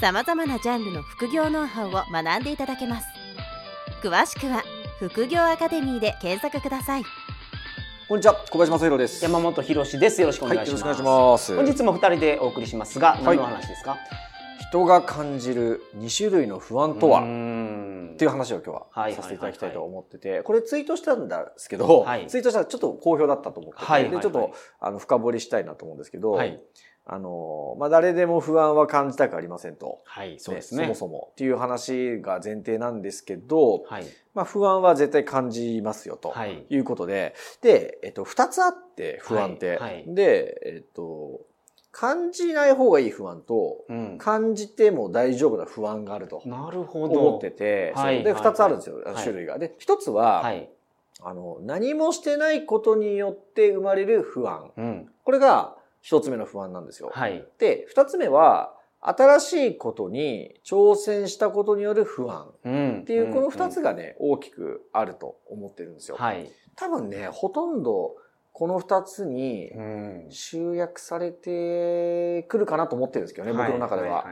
さまざまなジャンルの副業ノウハウを学んでいただけます。詳しくは副業アカデミーで検索ください。こんにちは小林正弘です。山本博です。よろしくお願いします、はい、よろしくお願いします。本日も二人でお送りします。が何の話ですか、はい、人が感じる2種類の不安とは？っていう話を今日はさせていただきたいと思ってて、これツイートしたんですけど、はい、ツイートしたらちょっと好評だったと思ってて、はい、でちょっとあの深掘りしたいなと思うんですけど、はいあの、まあ、誰でも不安は感じたくありませんと。はい、そうですね。そもそもっていう話が前提なんですけど、はい、まあ、不安は絶対感じますよということで、はい、で、えっと、二つあって不安って。はいはい、で、えっと、感じない方がいい不安と、うん、感じても大丈夫な不安があると。なるほど。思ってて、はい、で、二つあるんですよ、種類が。で、一つは、あの、何もしてないことによって生まれる不安。うん、これが、一つ目の不安なんですよ。はい。で、二つ目は、新しいことに挑戦したことによる不安っていう、この二つがね、大きくあると思ってるんですよ。はい。多分ね、ほとんどこの二つに集約されてくるかなと思ってるんですけどね、僕の中では。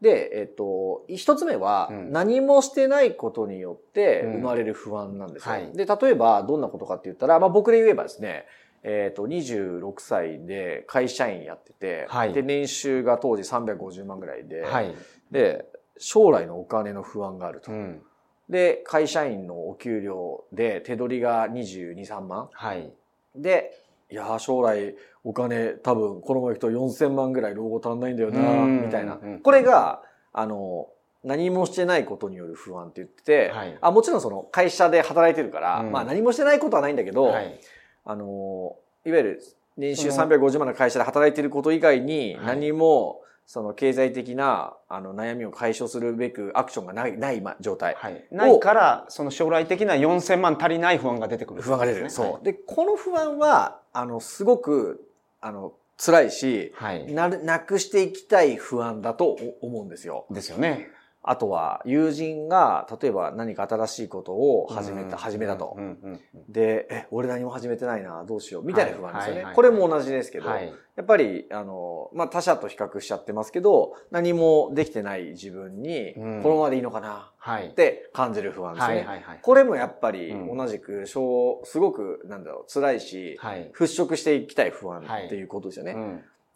で、えっと、一つ目は、何もしてないことによって生まれる不安なんですよ。で、例えば、どんなことかって言ったら、まあ僕で言えばですね、えっ、ー、と、26歳で会社員やってて、はい、で、年収が当時350万ぐらいで、はい、で、将来のお金の不安があると。うん、で、会社員のお給料で手取りが22、3万。はい、で、いや将来お金多分このまま行くと4000万ぐらい老後足んないんだよな、みたいな。これが、あの、何もしてないことによる不安って言ってて、はい、あもちろんその会社で働いてるから、うん、まあ何もしてないことはないんだけど、はい、あの、いわゆる年収350万の会社で働いていること以外に何も、その経済的なあの悩みを解消するべくアクションがない、ない状態。はい。ないから、その将来的な4000万足りない不安が出てくる、不安が出る。そう。で、この不安は、あの、すごく、あの、辛いし、はい、ななくしていきたい不安だと思うんですよ。ですよね。あとは友人が例えば何か新しいことを始めた、始めたと。で、え、俺何も始めてないな、どうしよう、みたいな不安ですよね。これも同じですけど、やっぱり、あの、まあ、他者と比較しちゃってますけど、何もできてない自分に、このままでいいのかな、って感じる不安ですね。これもやっぱり同じく、すごく、なんだろう、辛いし、払拭していきたい不安っていうことですよね。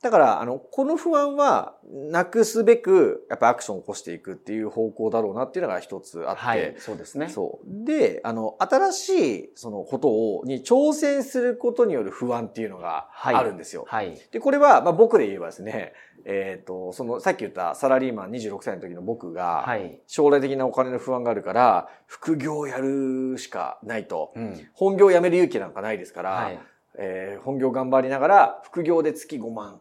だから、あの、この不安は、なくすべく、やっぱアクションを起こしていくっていう方向だろうなっていうのが一つあって。はい、そうですね。そう。で、あの、新しい、そのことを、に挑戦することによる不安っていうのがあるんですよ。はい。はい、で、これは、まあ僕で言えばですね、えっ、ー、と、その、さっき言ったサラリーマン26歳の時の僕が、はい、将来的なお金の不安があるから、副業をやるしかないと。うん、本業を辞める勇気なんかないですから、はいえー、本業頑張りながら副業で月5万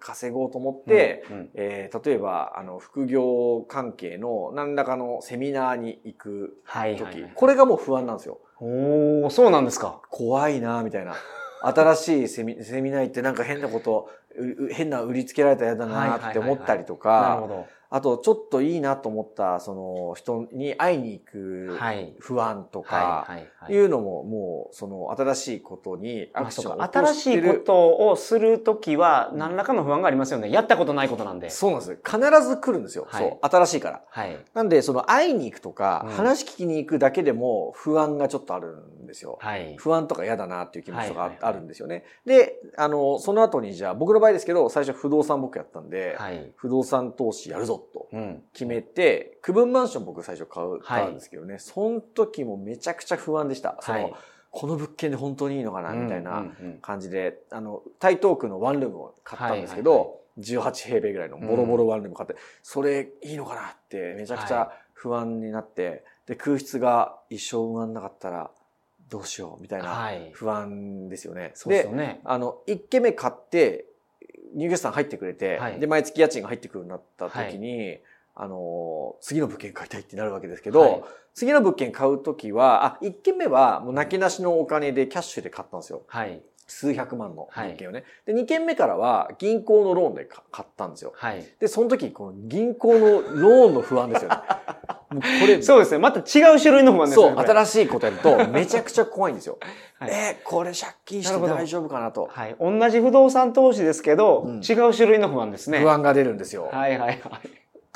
稼ごうと思って、はいうんうん、えー、例えばあの副業関係の何らかのセミナーに行く時、はいはいはい、これがもう不安なんですよ。おそうなんですか。怖いなみたいな。新しいセミセミナー行ってなんか変なこと、変な売りつけられたら嫌だなって思ったりとか、はいはいはいはい、なるほどあと、ちょっといいなと思った、その人に会いに行く不安とか、いうのももう、その新しいことにアクションを新しいことをするときは、何らかの不安がありますよね。やったことないことなんで。そうなんです。必ず来るんですよ。はい、そう。新しいから。はい。なんで、その会いに行くとか、話聞きに行くだけでも不安がちょっとあるんですよ。はい。不安とか嫌だなっていう気持ちがあるんですよね。で、あの、その後にじゃあ、僕の場合ですけど、最初不動産僕やったんで、はい、不動産投資やるぞと決めて、うん、区分マンション僕最初買う、買うんですけどね、はい、その時もめちゃくちゃ不安でした。その、はい、この物件で本当にいいのかなみたいな感じで、あの、台東区のワンルームを買ったんですけど、はいはいはい。18平米ぐらいのボロボロワンルーム買って、うん、それいいのかなってめちゃくちゃ不安になって、で、空室が一生埋まんなかったらどうしようみたいな不安ですよね。はい、そうですよね。あの、1軒目買って、入居者さん入ってくれて、はい、で、毎月家賃が入ってくるようになった時に、はい、あの、次の物件買いたいってなるわけですけど、はい、次の物件買うときは、あ、1軒目はもう泣きなしのお金でキャッシュで買ったんですよ。はい。数百万の物件をね。はい、で、2軒目からは銀行のローンで買ったんですよ。はい。で、その時、この銀行のローンの不安ですよね。もうこれ。そうですね。また違う種類の不安ですね。そう、新しいことやるとめちゃくちゃ怖いんですよ。はい、えー、これ借金して大丈夫かなと。はい。同じ不動産投資ですけど、うん、違う種類の不安ですね。不安が出るんですよ。はいはいはい。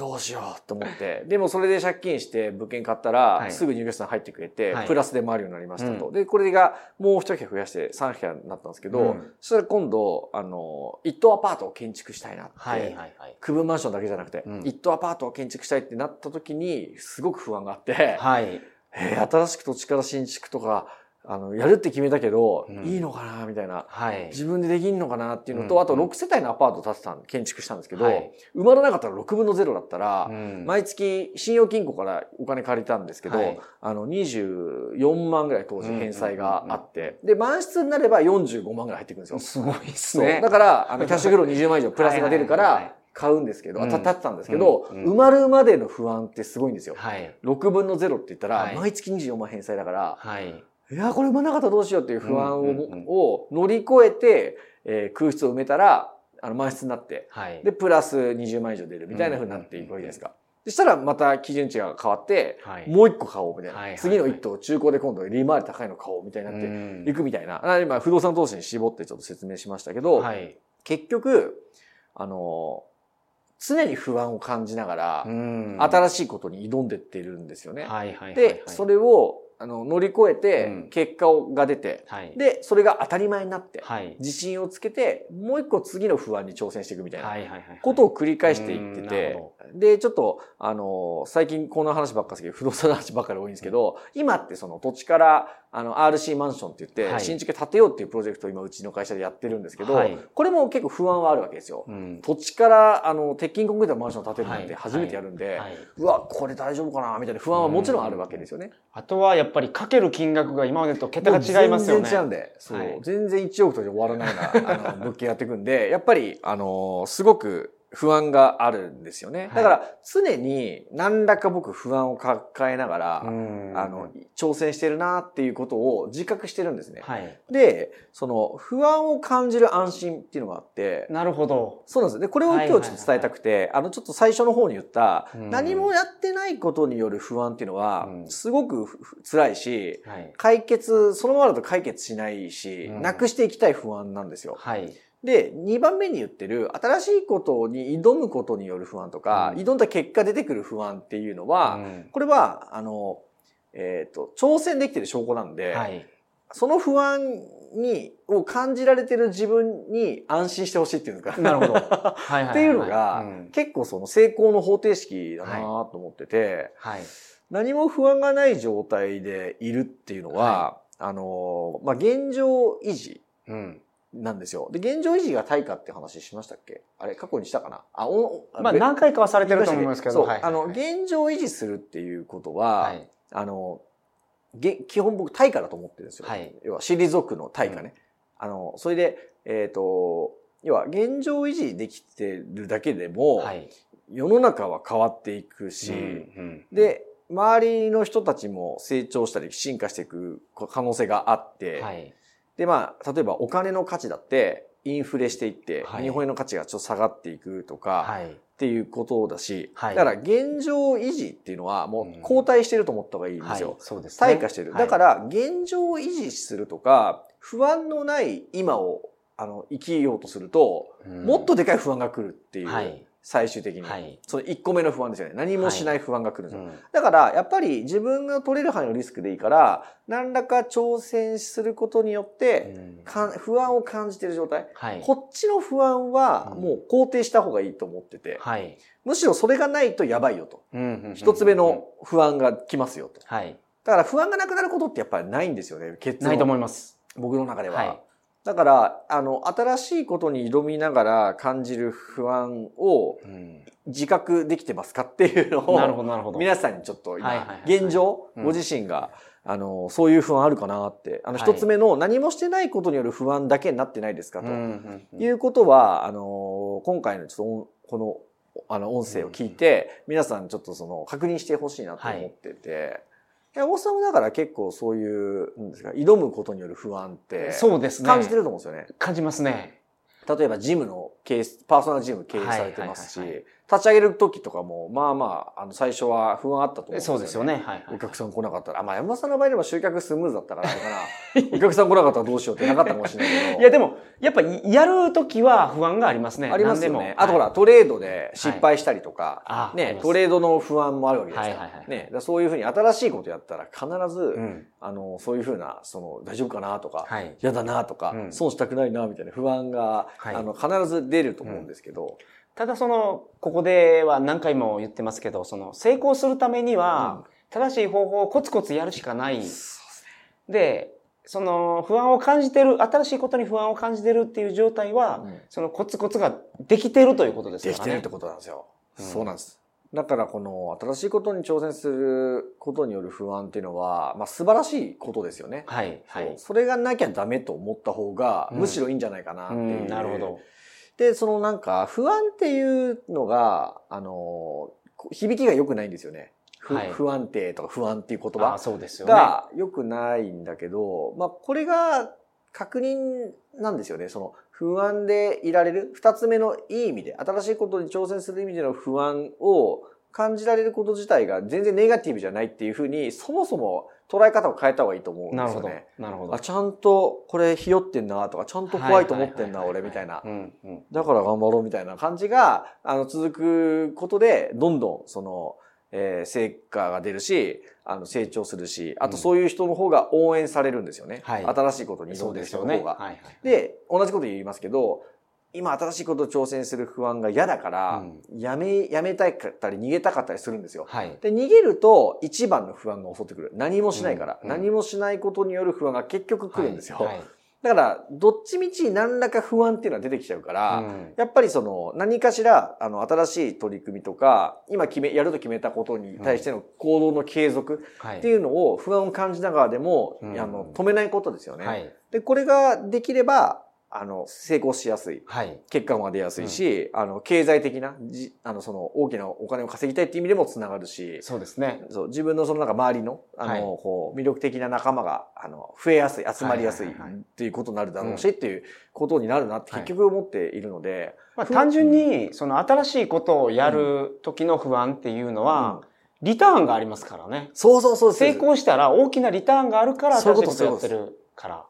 どうしようと思って。でもそれで借金して物件買ったら、はい、すぐ入居者さん入ってくれて、はい、プラスで回るようになりましたと。うん、で、これがもう一部屋増やして3部屋になったんですけど、うん、そしたら今度、あの、一棟アパートを建築したいなって、はいはいはい、区分マンションだけじゃなくて、うん、一棟アパートを建築したいってなった時に、すごく不安があって、はい、えー、新しく土地から新築とか、あの、やるって決めたけど、うん、いいのかなみたいな、はい。自分でできんのかなっていうのと、うん、あと6世帯のアパート建てたん、建築したんですけど、はい、埋まらなかったら6分の0だったら、うん、毎月信用金庫からお金借りたんですけど、はい、あの、24万ぐらい当時返済があって、で、満室になれば45万ぐらい入ってくるんですよ。すごいっすね。だから、あの、キャッシュフロー20万以上 プラスが出るから、買うんですけど、当たってたんですけど、埋まるまでの不安ってすごいんですよ。はい、6分の0って言ったら、毎月24万返済だから、はいいや、これ埋まなかったらどうしようっていう不安を,、乗り越えて、えー、空室を埋めたら、あの、満室になって、はい、で、プラス20万以上出るみたいな風になっていくわけですか。そしたらまた基準値が変わって、はい、もう一個買おうみたいな。はい次の一棟中古で今度利回り高いの買おうみたいになっていくみたいな。今不動産投資に絞ってちょっと説明しましたけど、はい、結局、あの、常に不安を感じながら、新しいことに挑んでってるんですよね。で、それをあの、乗り越えて、結果が出て、うんで、それが当たり前になって、はい、自信をつけて、もう一個次の不安に挑戦していくみたいなことを繰り返していってて、で、ちょっと、あの、最近この話ばっかりですけど、不動産の話ばっかり多いんですけど、今ってその土地から、あの、RC マンションって言って、新築建てようっていうプロジェクトを今うちの会社でやってるんですけど、はい、これも結構不安はあるわけですよ。うん、土地から、あの、鉄筋コンクリートのマンションを建てるなんて初めてやるんで、うわ、これ大丈夫かなみたいな不安はもちろんあるわけですよね。あとはやっぱりかける金額が今までと桁が違いますよね。全然違うん。で、そう、全然1億とで終わらないような、あの、物件やっていくんで、やっぱり、あの、すごく、不安があるんですよね。だから常に何らか僕不安を抱えながら、あの、挑戦してるなっていうことを自覚してるんですね。はい、で、その不安を感じる安心っていうのがあって。なるほど。そうなんです。で、これを今日ちょっと伝えたくて、あの、ちょっと最初の方に言った、何もやってないことによる不安っていうのは、すごく辛いし、はい、解決、そのままだと解決しないし、なくしていきたい不安なんですよ。はいで、2番目に言ってる、新しいことに挑むことによる不安とか、うん、挑んだ結果出てくる不安っていうのは、うん、これは、あの、えっ、ー、と、挑戦できてる証拠なんで、はい、その不安に、を感じられてる自分に安心してほしいっていうのか。なるほど。はいっていうのが、うん、結構その成功の方程式だなと思ってて、はい、何も不安がない状態でいるっていうのは、はい、あの、まあ、現状維持。うんなんですよ。で、現状維持が対価って話しましたっけ？あれ、過去にしたかな？あ、お、まあ何回かはされてると思いますけど。そう、はい、あの、現状維持するっていうことは、はい、あの、基本僕対価だと思ってるんですよ。はい、要は、退くの対価ね。うん、あの、それで、えっ、ー、と、要は、現状維持できてるだけでも、はい、世の中は変わっていくし、うんうん、で、周りの人たちも成長したり進化していく可能性があって、はいで、まあ、例えばお金の価値だって、インフレしていって、はい、日本円の価値がちょっと下がっていくとか、はい、っていうことだし、はい、だから現状維持っていうのはもう後退してると思った方がいいんですよ。うん、そうですね。退化してる。だから現状維持するとか、不安のない今をあの生きようとすると、もっとでかい不安が来るっていう。最終的に。はい、その1個目の不安ですよね。何もしない不安が来るんですよ。はいうん、だから、やっぱり自分が取れる範囲のリスクでいいから、何らか挑戦することによって、うん、不安を感じている状態、はい、こっちの不安はもう肯定した方がいいと思ってて、はい、むしろそれがないとやばいよと。一つ目の不安が来ますよと。はい、だから不安がなくなることってやっぱりないんですよね、結論。ないと思います。僕の中では。はいだから、あの、新しいことに挑みながら感じる不安を自覚できてますかっていうのを、なるほど、なるほど。皆さんにちょっと今、現状、ご自身が、あの、そういう不安あるかなって。あの、一つ目の何もしてないことによる不安だけになってないですかと。いうことは、あの、今回のちょっと、このあの、音声を聞いて、皆さんちょっとその、確認してほしいなと思ってて、山本さんもだから結構そういう、なんですか、挑むことによる不安って、そうですね。感じてると思うんですよね。感じますね。例えばジムの経営、パーソナルジム経営されてますし、立ち上げる時とかも、まあまあ、あの、最初は不安あったと思うんですよ、ね。そうですよね。はい、はい、お客さん来なかったら、あ、まあ山田さんの場合でも集客スムーズだったから、かな。お客さん来なかったらどうしようってなかったかもしれないけど。いや、でも、やっぱやる時は不安がありますね。ありますよね。あとほら、トレードで失敗したりとか、はい、ね、トレードの不安もあるわけですから。はいはいはい、ね、そういうふうに新しいことやったら必ず、うん、あの、そういうふうな、その、大丈夫かなとか、嫌、はい、だなとか、うん、損したくないなみたいな不安が、はい、あの、必ず出ると思うんですけど、うんただその、ここでは何回も言ってますけど、その、成功するためには、正しい方法をコツコツやるしかない。で、その不安を感じてる、新しいことに不安を感じてるっていう状態は、うん、そのコツコツができてるということですよね。できてるってことなんですよ。うん、そうなんです。だからこの新しいことに挑戦することによる不安っていうのは、まあ素晴らしいことですよね。はい。はい。それがなきゃダメと思った方が、むしろいいんじゃないかなっていう。うん、なるほど。で、そのなんか不安っていうのが、あの、響きが良くないんですよね。はい、不安定とか不安っていう言葉が良くないんだけど、まあこれが確認なんですよね。その不安でいられる二つ目のいい意味で、新しいことに挑戦する意味での不安を感じられること自体が全然ネガティブじゃないっていうふうに、そもそも捉え方を変えた方がいいと思うんですよね。なるほど。あ、ちゃんとこれひよってんなとか、ちゃんと怖いと思ってんな、俺みたいな。だから頑張ろうみたいな感じが、あの、続くことで、どんどん、その、えー、成果が出るし、あの、成長するし、あとそういう人の方が応援されるんですよね。はい、新しいことに挑んでる人の方が。で、ねはいはい、で、同じこと言いますけど、今新しいことを挑戦する不安が嫌だから、うん、やめ、やめたかったり逃げたかったりするんですよ。はい、で、逃げると一番の不安が襲ってくる。何もしないから、うん、何もしないことによる不安が結局来るんですよ。はいはい。だから、どっちみち何らか不安っていうのは出てきちゃうから、うん、やっぱりその、何かしら、あの、新しい取り組みとか、今決め、やると決めたことに対しての行動の継続っていうのを不安を感じながらでも、うん、あの、止めないことですよね。はい、で、これができれば、あの、成功しやすい。はい。結果が出やすいし、うん、あの、経済的な、じ、あの、その、大きなお金を稼ぎたいっていう意味でもつながるし。そうですね。そう、自分のそのなんか周りの、あの、はい、こう、魅力的な仲間が、あの、増えやすい、集まりやすいっていうことになるだろうし、っていうことになるなって結局思っているので。まあ、単純に、その新しいことをやる時の不安っていうのは、リターンがありますからね。そうそうそう成功したら大きなリターンがあるから新しいことやってるから。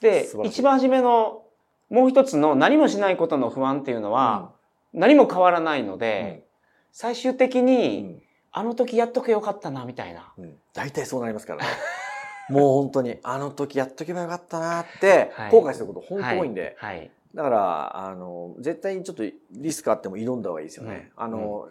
で、一番初めのもう一つの何もしないことの不安っていうのは、何も変わらないので、最終的に、あの時やっとけよかったな、みたいな。大体そうなりますからね。もう本当に、あの時やっとけばよかったなって、後悔すること本当多いんで。はい。だから、あの、絶対にちょっとリスクあっても挑んだ方がいいですよね。あの、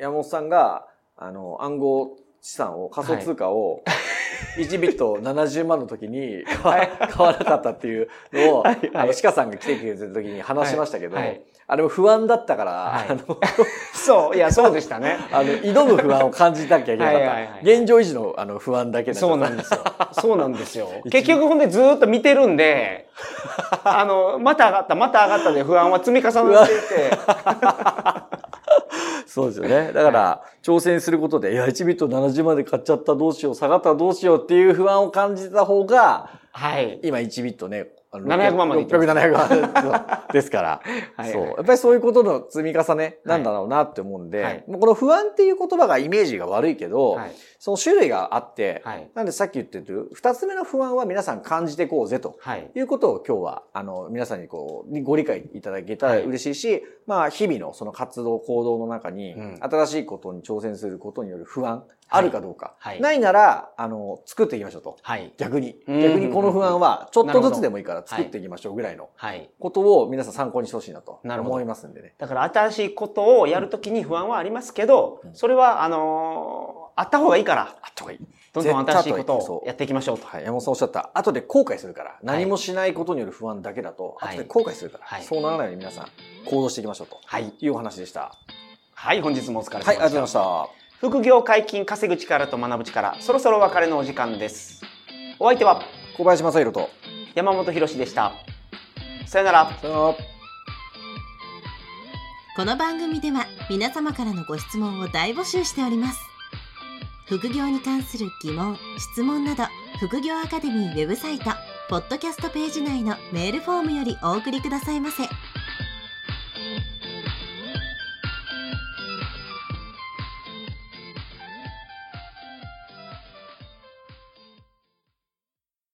山本さんが、あの、暗号資産を、仮想通貨を、1ビット70万の時に買わなかったっていうのを、あの、鹿さんが来てくれた時に話しましたけど、はい、あれも不安だったから、はい、あの、そう、いや、そうでしたね。あの、挑む不安を感じなきゃいけなかった。現状維持のあの不安だけそうなんですよ。そうなんですよ。結局ほんでずっと見てるんで、あの、また上がった、また上がったで不安は積み重なっていて、そうですよね。だから、挑戦することで、いや、1ビット70まで買っちゃったどうしよう、下がったらどうしようっていう不安を感じた方が、はい。今1ビットね、700万まで600、700万 です。から。はい、そう。やっぱりそういうことの積み重ねなんだろうなって思うんで、はい、この不安っていう言葉がイメージが悪いけど、はい、その種類があって、はい、なんでさっき言ってる二つ目の不安は皆さん感じていこうぜとい。うことを今日は、あの、皆さんにこう、ご理解いただけたら嬉しいし、まあ、日々のその活動、行動の中に、新しいことに挑戦することによる不安、あるかどうか。はい、ないなら、あの、作っていきましょうと。はい、逆に。逆にこの不安は、ちょっとずつでもいいから作っていきましょうぐらいのことを皆さん参考にしてほしいなと思いますんでね。だから新しいことをやるときに不安はありますけど、それは、あのー、あった方がいいから。あった方がいい。どんどん新しいことをやっていきましょうと。はい。山本さんおっしゃった。後で後悔するから。何もしないことによる不安だけだと、後で後悔するから。はい、そうならないように皆さん行動していきましょうと。はい。いうお話でした。はい。本日もお疲れ様でした。はい。ありがとうございました。副業解禁稼ぐ力と学ぶ力そろそろ別れのお時間です。お相手は小林正弘と山本博史でした。さよなら。さよなら。この番組では皆様からのご質問を大募集しております。副業に関する疑問質問など副業アカデミーウェブサイトポッドキャストページ内のメールフォームよりお送りくださいませ。